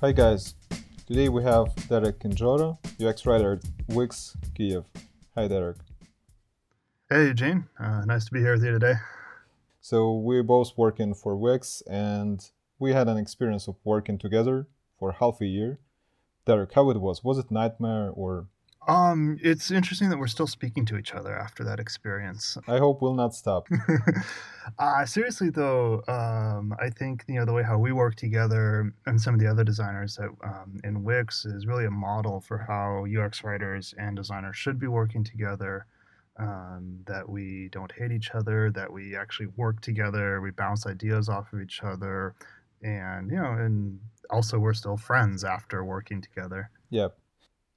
Hi guys, today we have Derek Kedziora, UX writer at Wix Kiev. Hi Derek. Hey Eugene, uh, nice to be here with you today. So we're both working for Wix and we had an experience of working together for half a year. Derek, how it was? Was it nightmare or um, it's interesting that we're still speaking to each other after that experience. I hope we'll not stop. uh, seriously, though, um, I think you know the way how we work together and some of the other designers that um, in Wix is really a model for how UX writers and designers should be working together. Um, that we don't hate each other, that we actually work together, we bounce ideas off of each other, and you know, and also we're still friends after working together. Yep.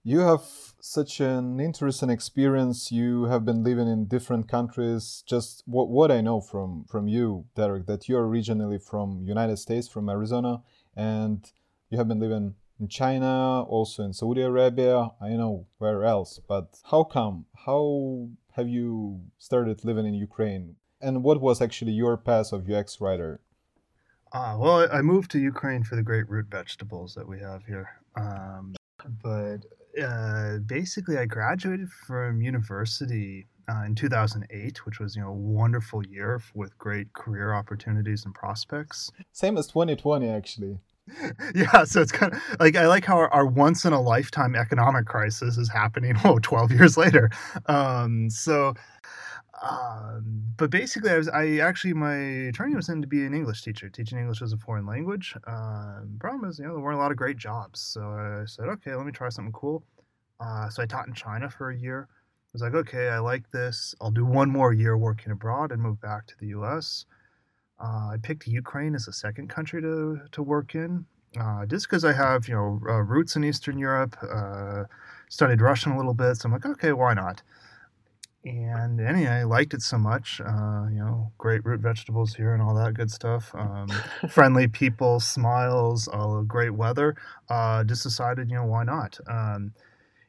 You have such an interesting experience. You have been living in different countries. Just what, what I know from, from you, Derek, that you're originally from United States, from Arizona, and you have been living in China, also in Saudi Arabia. I know where else, but how come? How have you started living in Ukraine? And what was actually your path of UX writer? Uh, well, I moved to Ukraine for the great root vegetables that we have here. Um, but uh, basically, I graduated from university uh, in 2008, which was you know a wonderful year with great career opportunities and prospects. Same as 2020, actually. yeah, so it's kind of like I like how our, our, once in a lifetime economic crisis is happening. Oh, 12 years later. Um, so um, but basically, I was I actually my training was in to be an English teacher, teaching English as a foreign language. Um, problem is, you know, there weren't a lot of great jobs, so I said, okay, let me try something cool. Uh, so I taught in China for a year. I was like, okay, I like this. I'll do one more year working abroad and move back to the U.S. Uh, I picked Ukraine as a second country to to work in, uh, just because I have you know uh, roots in Eastern Europe. Uh, studied Russian a little bit, so I'm like, okay, why not? And anyway, I liked it so much. Uh, you know, great root vegetables here and all that good stuff. Um, friendly people, smiles, all great weather. Uh, just decided, you know, why not? Um,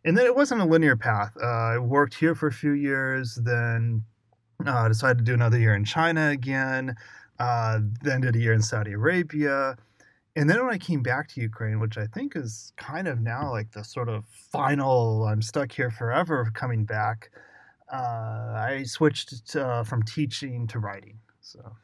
and then it wasn't a linear path. Uh, I worked here for a few years, then uh, decided to do another year in China again, uh, then did a year in Saudi Arabia. And then when I came back to Ukraine, which I think is kind of now like the sort of final, I'm stuck here forever coming back I switched to, uh, from teaching to writing. So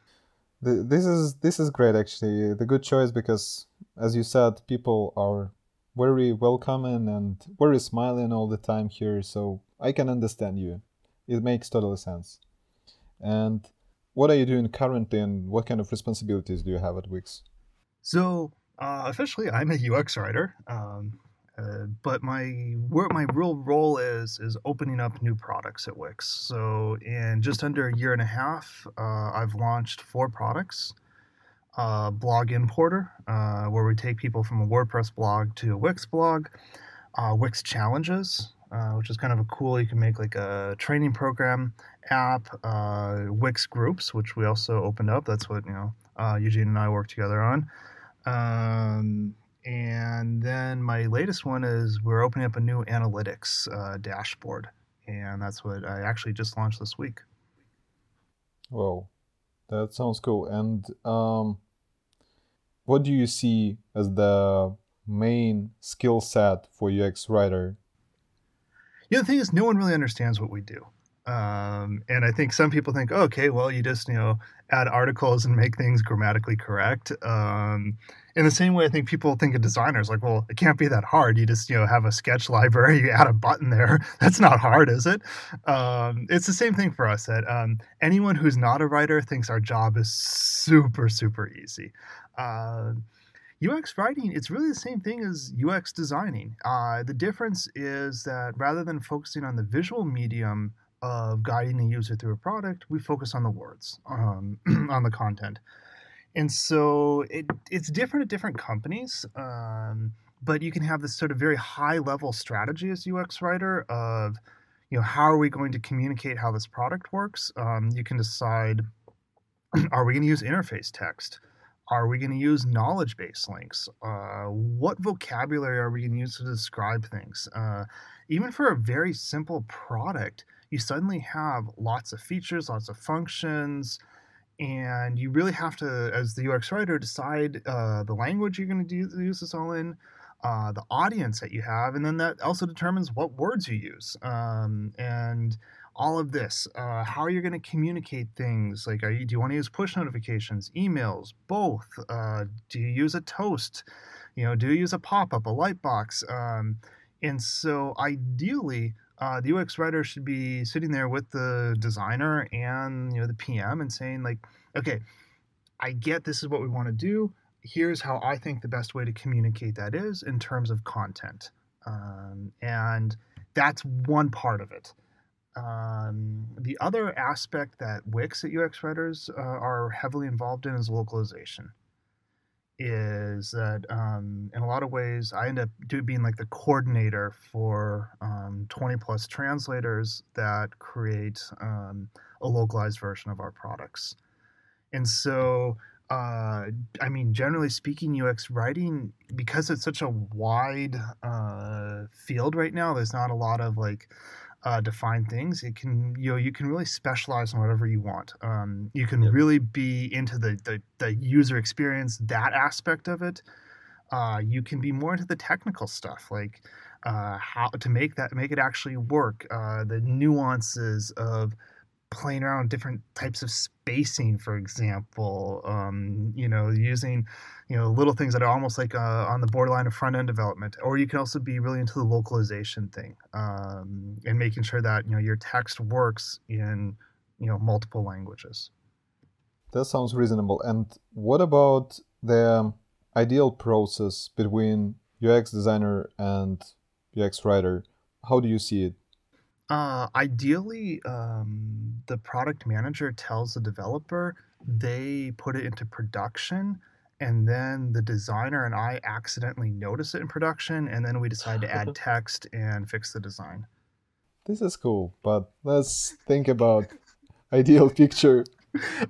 the, this is this is great actually. The good choice because, as you said, people are very welcoming and very smiling all the time here. So I can understand you. It makes total sense. And what are you doing currently, and what kind of responsibilities do you have at Wix? So uh, officially, I'm a UX writer. Um, uh, but my where my real role is is opening up new products at Wix. So in just under a year and a half, uh, I've launched four products. Uh, blog importer, uh, where we take people from a WordPress blog to a Wix blog. Uh, Wix challenges, which is kind of a cool. You can make like a training program app. Wix groups, which we also opened up. That's what you know. Eugene and I work together on. Um, and then my latest one is we're opening up a new analytics uh, dashboard. And that's what I actually just launched this week. Whoa, that sounds cool. And um, what do you see as the main skill set for UX writer? Yeah, the thing is, no one really understands what we do. Um, and I think some people think, oh, okay, well, you just you know add articles and make things grammatically correct. Um, in the same way, I think people think of designers like, well, it can't be that hard. You just you know have a sketch library, you add a button there. That's not hard, is it? Um, it's the same thing for us. That um, anyone who's not a writer thinks our job is super super easy. Uh, UX writing, it's really the same thing as UX designing. Uh, the difference is that rather than focusing on the visual medium of guiding the user through a product, we focus on the words, um, on the content. And so it, it's different at different companies, um, but you can have this sort of very high level strategy as UX writer of, you know, how are we going to communicate how this product works? Um, you can decide, are we going to use interface text? Are we going to use knowledge base links? Uh, what vocabulary are we going to use to describe things? Uh, even for a very simple product, you suddenly have lots of features, lots of functions, and you really have to, as the UX writer, decide uh, the language you're going to use this all in, uh, the audience that you have, and then that also determines what words you use. Um, and all of this, uh, how you're going to communicate things. Like, you, do you want to use push notifications, emails, both? Uh, do you use a toast? You know, do you use a pop up, a light box? Um, and so, ideally, uh, the UX writer should be sitting there with the designer and you know the PM and saying like, okay, I get this is what we want to do. Here's how I think the best way to communicate that is in terms of content, um, and that's one part of it. Um, the other aspect that Wix at UX Writers uh, are heavily involved in is localization. Is that um, in a lot of ways I end up being like the coordinator for um, 20 plus translators that create um, a localized version of our products. And so, uh, I mean, generally speaking, UX writing, because it's such a wide uh, field right now, there's not a lot of like, uh, define things. It can you know you can really specialize in whatever you want. Um, you can yep. really be into the, the, the user experience that aspect of it. Uh, you can be more into the technical stuff like uh, how to make that make it actually work. Uh, the nuances of playing around with different types of spacing, for example. Um, you know, using you know little things that are almost like uh, on the borderline of front end development. Or you can also be really into the localization thing um, and making sure that you know your text works in you know multiple languages. That sounds reasonable. And what about the ideal process between UX designer and UX writer? How do you see it? Uh, ideally, um, the product manager tells the developer they put it into production, and then the designer and I accidentally notice it in production, and then we decide to add text and fix the design. This is cool, but let's think about ideal picture.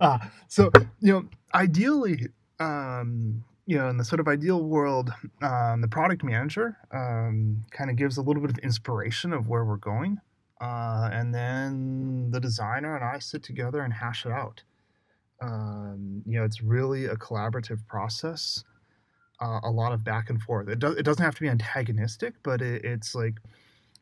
Uh, so you know, ideally, um, you know, in the sort of ideal world, um, the product manager um, kind of gives a little bit of inspiration of where we're going. Uh, and then the designer and I sit together and hash it out. Um, you know, it's really a collaborative process, uh, a lot of back and forth. It, do- it doesn't have to be antagonistic, but it, it's like,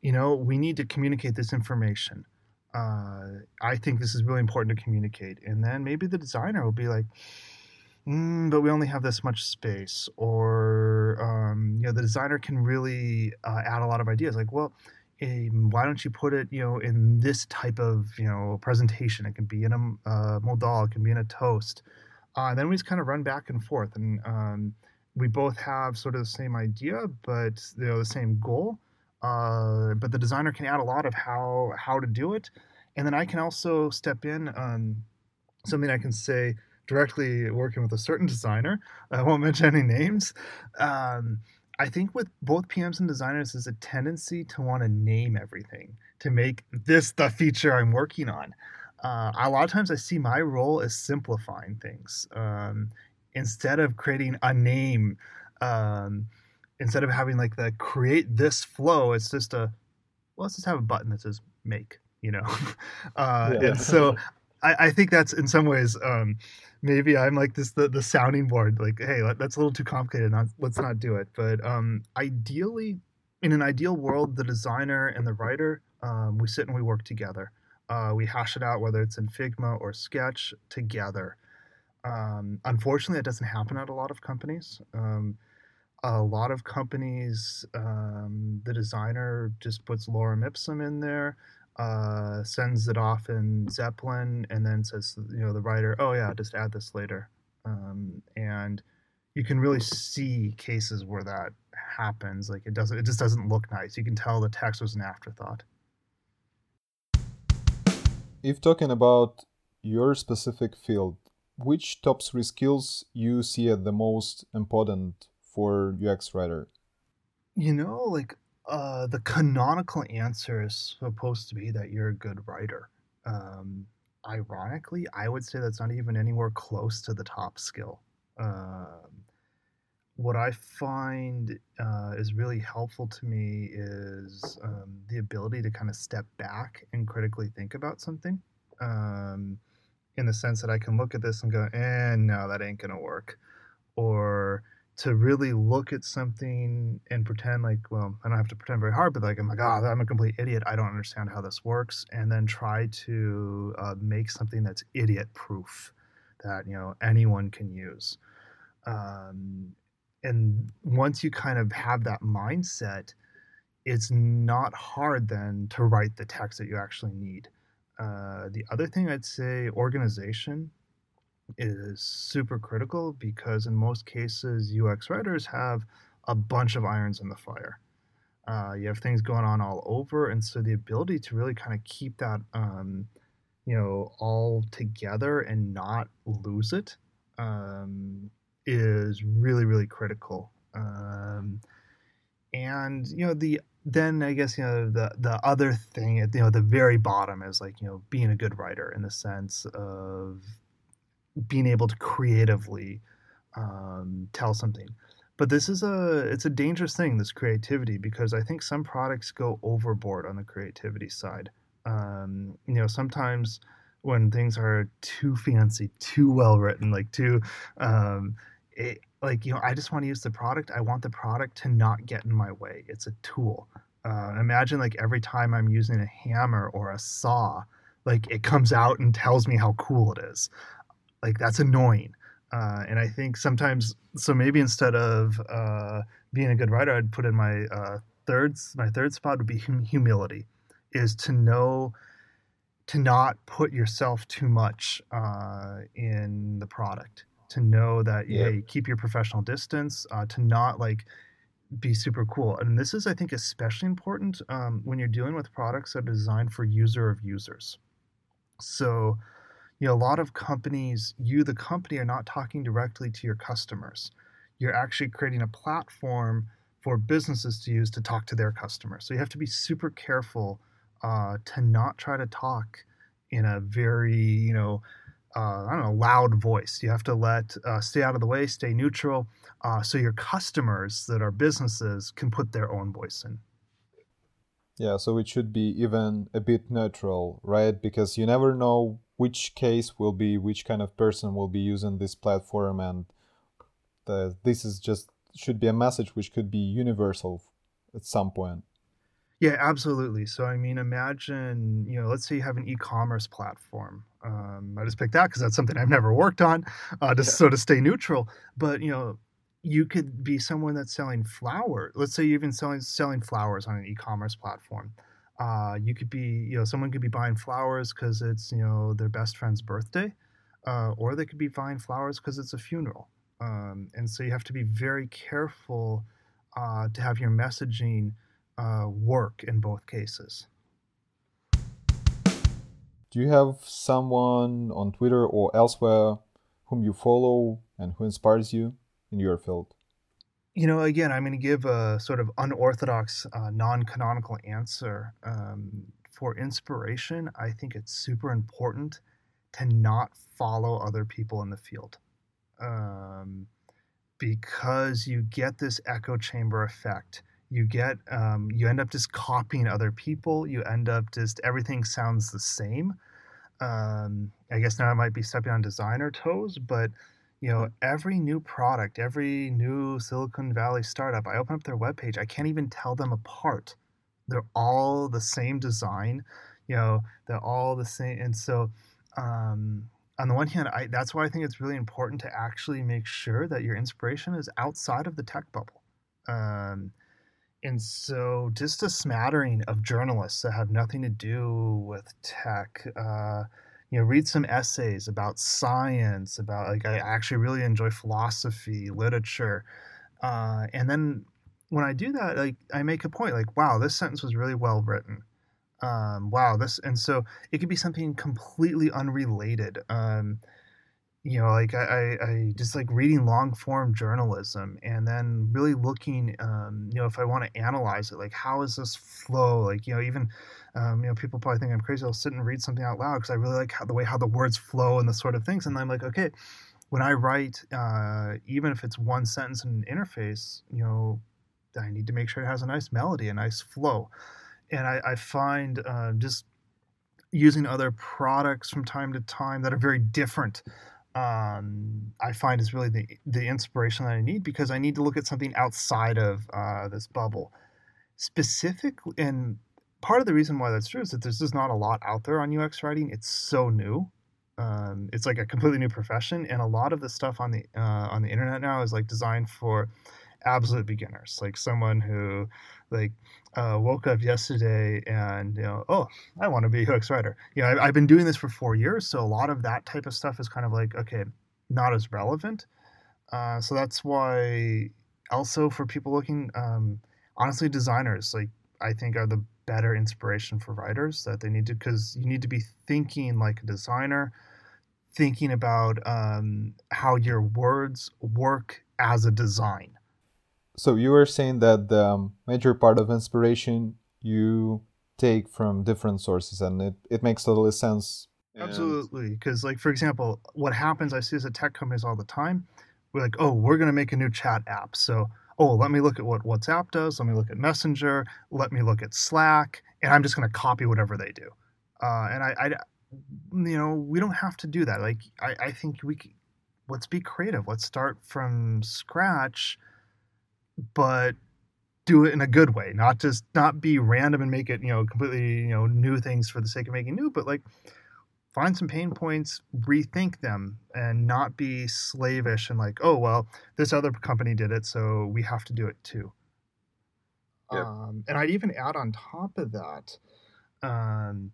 you know, we need to communicate this information. Uh, I think this is really important to communicate. And then maybe the designer will be like, mm, but we only have this much space. Or, um, you know, the designer can really uh, add a lot of ideas. Like, well, why don't you put it, you know, in this type of, you know, presentation? It can be in a uh, modal, it can be in a toast. Uh, then we just kind of run back and forth, and um, we both have sort of the same idea, but you know, the same goal. Uh, but the designer can add a lot of how how to do it, and then I can also step in. Um, something I can say directly working with a certain designer. I won't mention any names. Um, I think with both PMs and designers is a tendency to want to name everything to make this the feature I'm working on. Uh, a lot of times I see my role as simplifying things um, instead of creating a name. Um, instead of having like the create this flow, it's just a well, let's just have a button that says make. You know, uh, yeah. and so I, I, think that's in some ways um, maybe I'm like this the, the sounding board. Like, hey, that's a little too complicated. Not, let's not do it. But um, ideally, in an ideal world, the designer and the writer, um, we sit and we work together. Uh, we hash it out, whether it's in Figma or Sketch, together. Um, unfortunately, that doesn't happen at a lot of companies. Um, a lot of companies, um, the designer just puts lorem ipsum in there uh, sends it off in Zeplin and then says, you know, the writer, oh yeah, just add this later. Um, and you can really see cases where that happens. Like it doesn't, it just doesn't look nice. You can tell the text was an afterthought. If talking about your specific field, which top three skills you see as the most important for UX writer? You know, like uh, the canonical answer is supposed to be that you're a good writer. Um, ironically, I would say that's not even anywhere close to the top skill. Um, what I find uh, is really helpful to me is um, the ability to kind of step back and critically think about something. Um, in the sense that I can look at this and go, "Eh, no, that ain't gonna work," or to really look at something and pretend like, well, I don't have to pretend very hard, but like, I'm like, oh, I'm a complete idiot. I don't understand how this works. And then try to uh, make something that's idiot proof that, you know, anyone can use. Um, and once you kind of have that mindset, it's not hard then to write the text that you actually need. Uh, the other thing I'd say, organization is super critical because in most cases, UX writers have a bunch of irons in the fire. Uh, you have things going on all over, and so the ability to really kind of keep that, um, you know, all together and not lose it um, is really, really critical. Um, and you know, the then I guess you know the the other thing at you know the very bottom is like you know being a good writer in the sense of being able to creatively um, tell something. But this is a it's a dangerous thing, this creativity, because I think some products go overboard on the creativity side. Um, you know, sometimes when things are too fancy, too well written, like too, um, it, like you know, I just want to use the product. I want the product to not get in my way. It's a tool. Uh, imagine like every time I'm using a hammer or a saw, like it comes out and tells me how cool it is like that's annoying. Uh, and i think sometimes so maybe instead of uh, being a good writer i'd put in my uh, third my third spot would be hum- humility is to know to not put yourself too much uh, in the product. To know that yeah. hey keep your professional distance uh, to not like be super cool. And this is i think especially important um, when you're dealing with products that are designed for user of users. So you know, a lot of companies, you, the company, are not talking directly to your customers. You're actually creating a platform for businesses to use to talk to their customers. So you have to be super careful uh, to not try to talk in a very, you know, uh, I don't know, loud voice. You have to let uh, stay out of the way, stay neutral, uh, so your customers that are businesses can put their own voice in. Yeah, so it should be even a bit neutral, right? Because you never know which case will be which kind of person will be using this platform and the, this is just should be a message which could be universal at some point. Yeah absolutely. So i mean imagine you know let's say you have an e-commerce platform. Um, i just picked that because that's something i've never worked on uh, just yeah. so to stay neutral. But you know you could be someone that's selling flowers let's say you're even selling selling flowers on an e-commerce platform uh, you could be, you know, someone could be buying flowers because it's, you know, their best friend's birthday, uh, or they could be buying flowers because it's a funeral. Um, and so you have to be very careful uh, to have your messaging uh, work in both cases. Do you have someone on Twitter or elsewhere whom you follow and who inspires you in your field? You know, again, I'm going to give a sort of unorthodox, uh, non canonical answer. Um, for inspiration, I think it's super important to not follow other people in the field um, because you get this echo chamber effect. You get, um, you end up just copying other people. You end up just, everything sounds the same. Um, I guess now I might be stepping on designer toes, but you know, every new product, every new Silicon Valley startup, I open up their webpage, I can't even tell them apart. They're all the same design, you know, they're all the same. And so, um, on the one hand, I, that's why I think it's really important to actually make sure that your inspiration is outside of the tech bubble. Um, and so, just a smattering of journalists that have nothing to do with tech. Uh, you know read some essays about science about like i actually really enjoy philosophy literature uh, and then when i do that like i make a point like wow this sentence was really well written. Um, wow this and so it could be something completely unrelated um, you know like I, I just like reading long form journalism and then really looking um, you know if i want to analyze it like how is this flow like you know even um, you know people probably think i'm crazy i'll sit and read something out loud because i really like how, the way how the words flow and the sort of things and i'm like okay when i write uh, even if it's one sentence in an interface you know i need to make sure it has a nice melody a nice flow and i, I find uh, just using other products from time to time that are very different um, I find is really the the inspiration that I need because I need to look at something outside of uh, this bubble. Specific and part of the reason why that's true is that there's just not a lot out there on UX writing. It's so new. Um, it's like a completely new profession, and a lot of the stuff on the uh, on the internet now is like designed for absolute beginners, like someone who like uh, woke up yesterday and you know, oh, I want to be a UX writer. You know, I, I've been doing this for four years, so a lot of that type of stuff is kind of like okay, not as relevant. Uh, so that's why also for people looking, um, honestly, designers like I think are the better inspiration for writers that they need to because you need to be thinking like a designer, thinking about um, how your words work as a design. So you were saying that the um, major part of inspiration you take from different sources and it, it makes totally sense. Absolutely because like for example what happens i see this at tech companies all the time we're like oh we're going to make a new chat app. So oh let me look at what whatsapp does let me look at messenger let me look at slack and i'm just going to copy whatever they do. Uh, and I, I you know we don't have to do that. Like i, I think we let's be creative. Let's start from scratch but do it in a good way, not just not be random and make it, you know, completely, you know, new things for the sake of making new, but like find some pain points, rethink them, and not be slavish and like, oh well, this other company did it, so we have to do it too. Yep. Um, and I'd even add on top of that, um,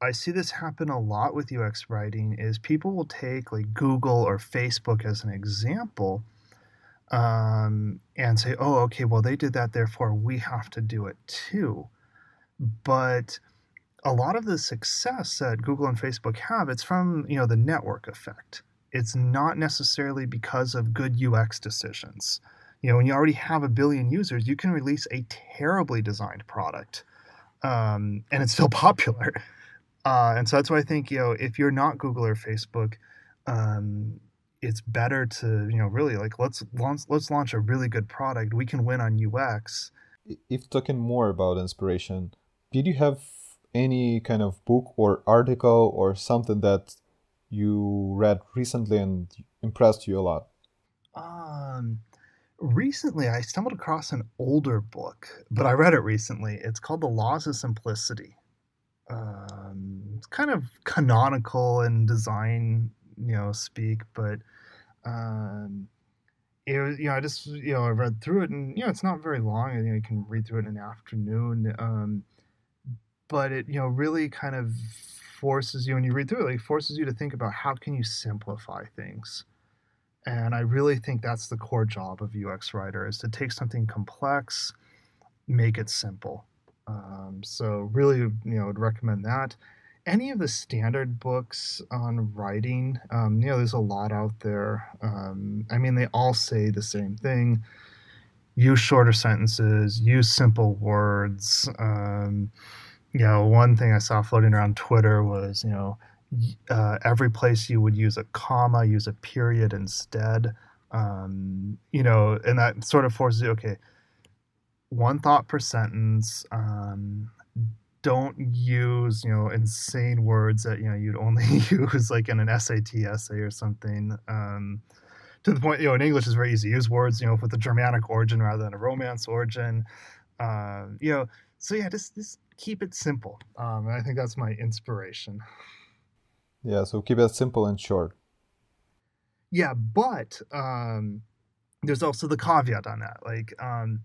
I see this happen a lot with UX writing. Is people will take like Google or Facebook as an example, um, and say, oh, okay, well, they did that, therefore we have to do it too. But a lot of the success that Google and Facebook have, it's from you know the network effect. It's not necessarily because of good UX decisions. You know, when you already have a billion users, you can release a terribly designed product, um, and it's still popular. Uh, and so that's why I think you know if you're not Google or Facebook, um, it's better to you know really like let's launch let's launch a really good product we can win on ux if talking more about inspiration did you have any kind of book or article or something that you read recently and impressed you a lot um recently i stumbled across an older book but i read it recently it's called the laws of simplicity um, it's kind of canonical in design you know speak but um, it was, you know, I just, you know, I read through it and, you know, it's not very long. and you, know, you can read through it in an afternoon. Um, but it, you know, really kind of forces you, when you read through it, like forces you to think about how can you simplify things. And I really think that's the core job of UX writer is to take something complex, make it simple. Um, so really, you know, would recommend that any of the standard books on writing, um, you know, there's a lot out there. Um, I mean, they all say the same thing use shorter sentences, use simple words. Um, you know, one thing I saw floating around Twitter was, you know, uh, every place you would use a comma, use a period instead. Um, you know, and that sort of forces you, okay, one thought per sentence. Um, don't use you know insane words that you know you'd only use like in an SAT essay or something. Um, to the point, you know, in English is very easy. To use words, you know, with a Germanic origin rather than a Romance origin. Uh, you know, so yeah, just just keep it simple. Um, and I think that's my inspiration. Yeah, so keep it simple and short. Yeah, but um, there's also the caveat on that. Like, um,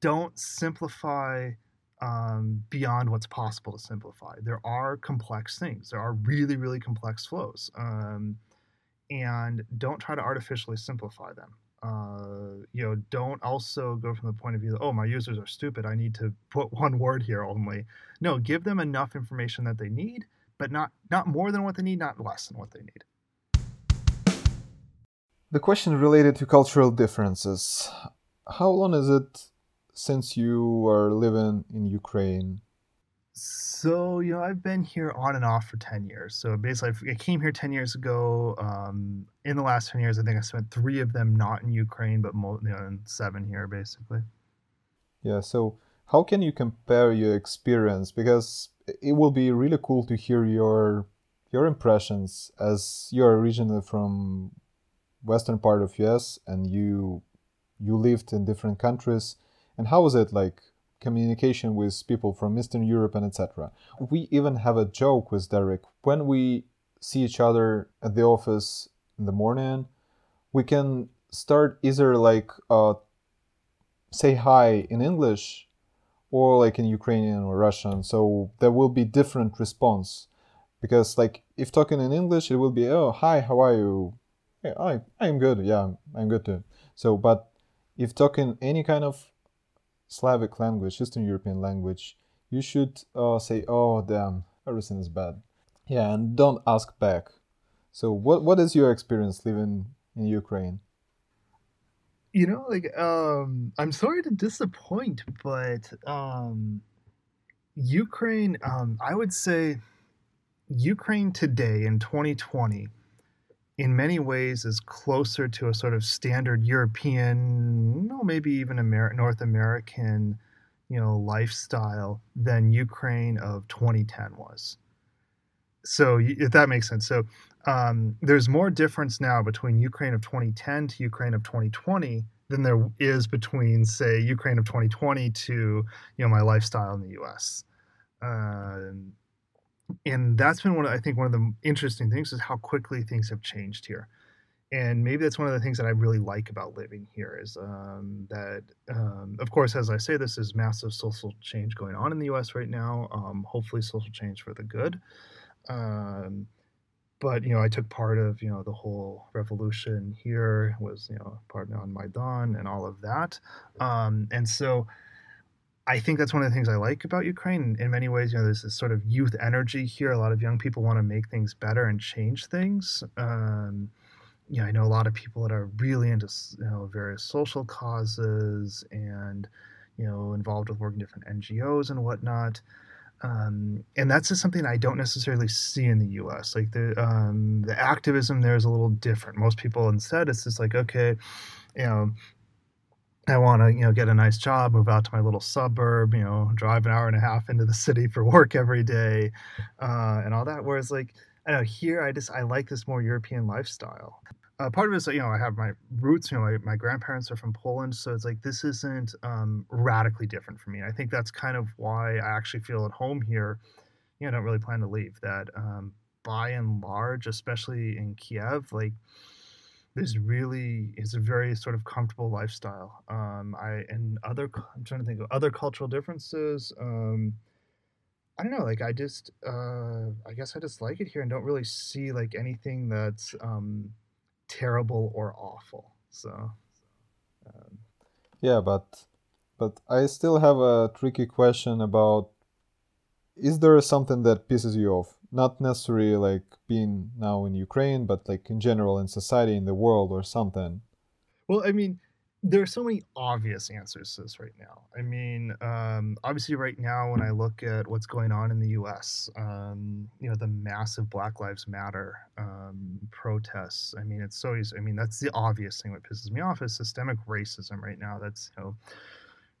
don't simplify um, beyond what's possible to simplify. There are complex things. There are really, really complex flows, um, and don't try to artificially simplify them. Uh, you know, don't also go from the point of view that oh, my users are stupid. I need to put one word here only. No, give them enough information that they need, but not not more than what they need, not less than what they need. The question related to cultural differences. How long is it since you are living in Ukraine? So, you know, I've been here on and off for 10 years. So basically, I came here 10 years ago. Um, in the last 10 years, I think I spent three of them not in Ukraine, but mo- you know, seven here, basically. Yeah. So how can you compare your experience? Because it will be really cool to hear your your impressions as you're originally from western part of US and you you lived in different countries and how was it like communication with people from Eastern Europe and etc. We even have a joke with Derek when we see each other at the office in the morning. We can start either like uh, say hi in English or like in Ukrainian or Russian. So there will be different response because like if talking in English, it will be oh hi how are you? Yeah, I I'm good. Yeah, I'm good too. So but if talking any kind of Slavic language, Eastern European language, you should uh, say, "Oh, damn, everything is bad." Yeah, and don't ask back. So, what what is your experience living in Ukraine? You know, like, um, I'm sorry to disappoint, but um, Ukraine, um, I would say, Ukraine today in 2020 in many ways is closer to a sort of standard European, no, maybe even Amer- North American, you know, lifestyle than Ukraine of 2010 was. So if that makes sense. So um, there's more difference now between Ukraine of 2010 to Ukraine of 2020 than there is between, say, Ukraine of 2020 to you know my lifestyle in the U.S. Uh, and that's been one of, I think one of the interesting things is how quickly things have changed here. And maybe that's one of the things that I really like about living here is um, that, um, of course, as I say, this is massive social change going on in the U.S. right now. Um, hopefully, social change for the good. Um, but you know, I took part of you know the whole revolution here. Was you know part on Maidan and all of that. Um, and so I think that's one of the things I like about Ukraine. In many ways, you know, there's this sort of youth energy here. A lot of young people want to make things better and change things. Um, you know, I know a lot of people that are really into you know various social causes and you know involved with working different NGOs and whatnot. Um, and that's just something I don't necessarily see in the U.S. Like the um, the activism there is a little different. Most people instead, it's just like okay, you know, I want to, you know, get a nice job, move out to my little suburb, you know, drive an hour and a half into the city for work every day, uh, and all that. Whereas, like, I know here, I just I like this more European lifestyle. Uh, part of it is, you know, I have my roots. You know, my, my grandparents are from Poland, so it's like this isn't um, radically different for me. I think that's kind of why I actually feel at home here. You know, I don't really plan to leave. That um, by and large, especially in Kiev, like is really is a very sort of comfortable lifestyle. Um, I and other I'm trying to think of other cultural differences. Um, I don't know, like I just uh, I guess I just like it here and don't really see like anything that's um, terrible or awful. So um, yeah, but but I still have a tricky question about is there something that pisses you off? Not necessarily like being now in Ukraine, but like in general in society, in the world, or something? Well, I mean, there are so many obvious answers to this right now. I mean, um, obviously, right now, when I look at what's going on in the U.S., um, you know, the massive Black Lives Matter um, protests. I mean, it's so easy. I mean, that's the obvious thing that pisses me off is systemic racism right now. That's you know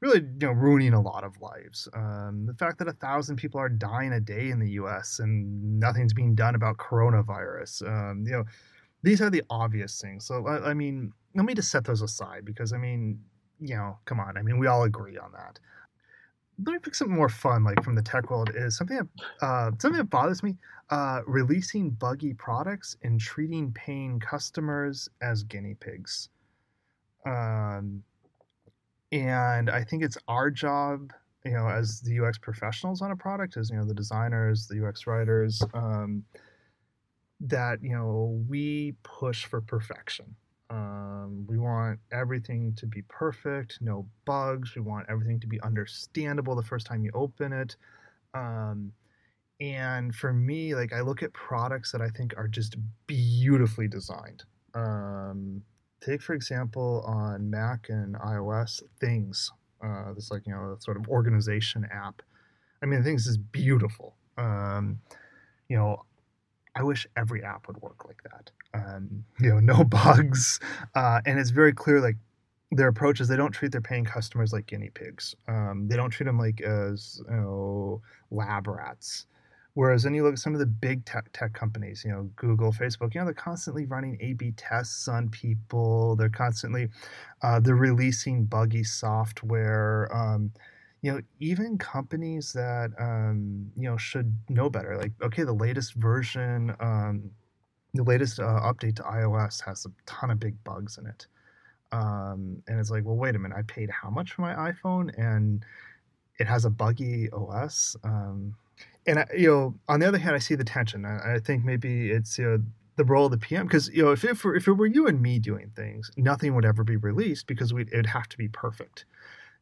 really you know ruining a lot of lives. Um, the fact that a thousand people are dying a day in the U.S. and nothing's being done about coronavirus. Um, you know, these are the obvious things. So I, I, mean, let me just set those aside because I mean, you know, come on. I mean, we all agree on that. Let me pick something more fun, like from the tech world, is something that uh, something that bothers me: uh, releasing buggy products and treating paying customers as guinea pigs. Um, and I think it's our job, you know, as the UX professionals on a product, as you know, the designers, the UX writers, um, that you know we push for perfection. Um, we want everything to be perfect, no bugs. We want everything to be understandable the first time you open it. Um, and for me, like I look at products that I think are just beautifully designed. Um, take for example on Mac and iOS Things. Uh, this like you know sort of organization app. I mean, Things is beautiful. Um, you know, I wish every app would work like that. Um, you know, no bugs, uh, and it's very clear like their approach is they don't treat their paying customers like guinea pigs. Um, they don't treat them like as you know lab rats. Whereas then you look at some of the big tech, tech companies, you know, Google, Facebook, you know, they're constantly running A/B tests on people. They're constantly, uh, they're releasing buggy software. Um, you know, even companies that um, you know should know better, like okay, the latest version, um, the latest uh, update to iOS has a ton of big bugs in it. Um, and it's like, well, wait a minute, I paid how much for my iPhone, and it has a buggy OS. Um, and I, you know, on the other hand, I see the tension. I, I think maybe it's you know the role of the PM because you know if if, if it were you and me doing things, nothing would ever be released because we it'd have to be perfect.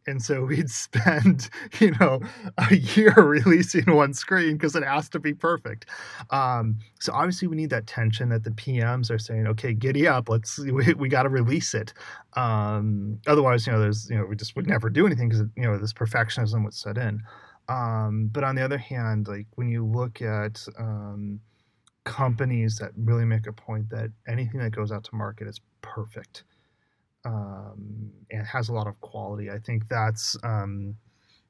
And so we'd spend you know a year releasing one screen because it has to be perfect. Um, so obviously we need that tension that the pms are saying okay giddy up. Let's we, we got to release it. Um, otherwise you know there's you know we just would never do anything because you know this perfectionism would set in um, but on the other hand like when you look at um, companies that really make a point that anything that goes out to market is perfect um, and has a lot of quality. I think that's um,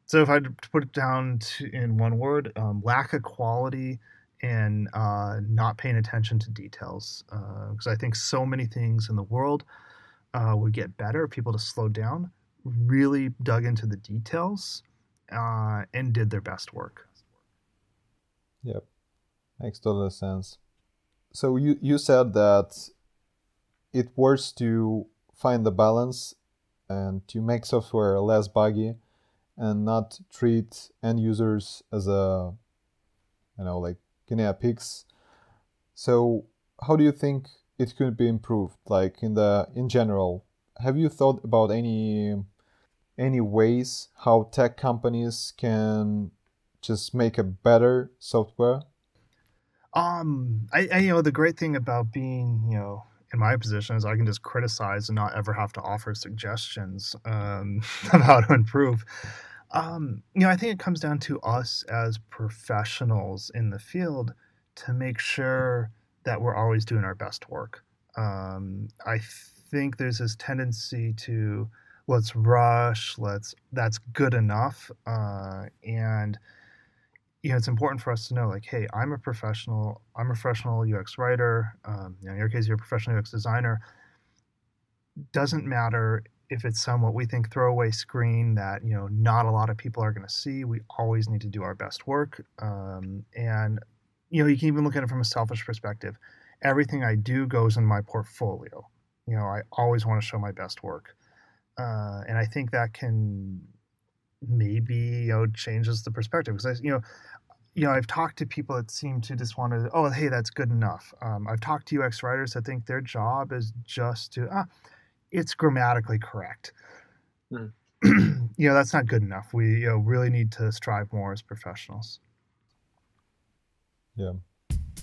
so. If I put it down to, in one word, um, lack of quality and uh, not paying attention to details. Because uh, I think so many things in the world uh, would get better if people to slow down, really dug into the details, uh, and did their best work. Yep, makes total sense. So you you said that it works to find the balance and to make software less buggy and not treat end users as a you know like guinea pigs so how do you think it could be improved like in the in general have you thought about any any ways how tech companies can just make a better software um I, I you know the great thing about being you know in my position is I can just criticize and not ever have to offer suggestions um, of how to improve. Um, you know, I think it comes down to us as professionals in the field to make sure that we're always doing our best work. Um, I think there's this tendency to let's rush, let's that's good enough, uh, and you know, it's important for us to know, like, hey, I'm a professional. I'm a professional UX writer. Um, you know, in your case, you're a professional UX designer. Doesn't matter if it's some what we think throwaway screen that you know not a lot of people are going to see. We always need to do our best work, um, and you know, you can even look at it from a selfish perspective. Everything I do goes in my portfolio. You know, I always want to show my best work, uh, and I think that can maybe you know changes the perspective because you know you know, I've talked to people that seem to just want to, oh, hey, that's good enough. Um, I've talked to UX writers that think their job is just to, ah, it's grammatically correct. Mm. you know, that's not good enough. We you know, really need to strive more as professionals. Yeah,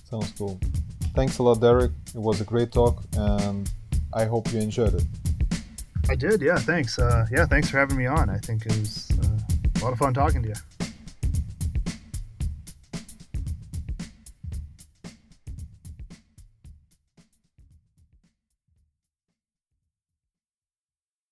sounds cool. Thanks a lot, Derek. It was a great talk, and I hope you enjoyed it. I did, yeah. Thanks. Uh, yeah, thanks for having me on. I think it was uh, a lot of fun talking to you.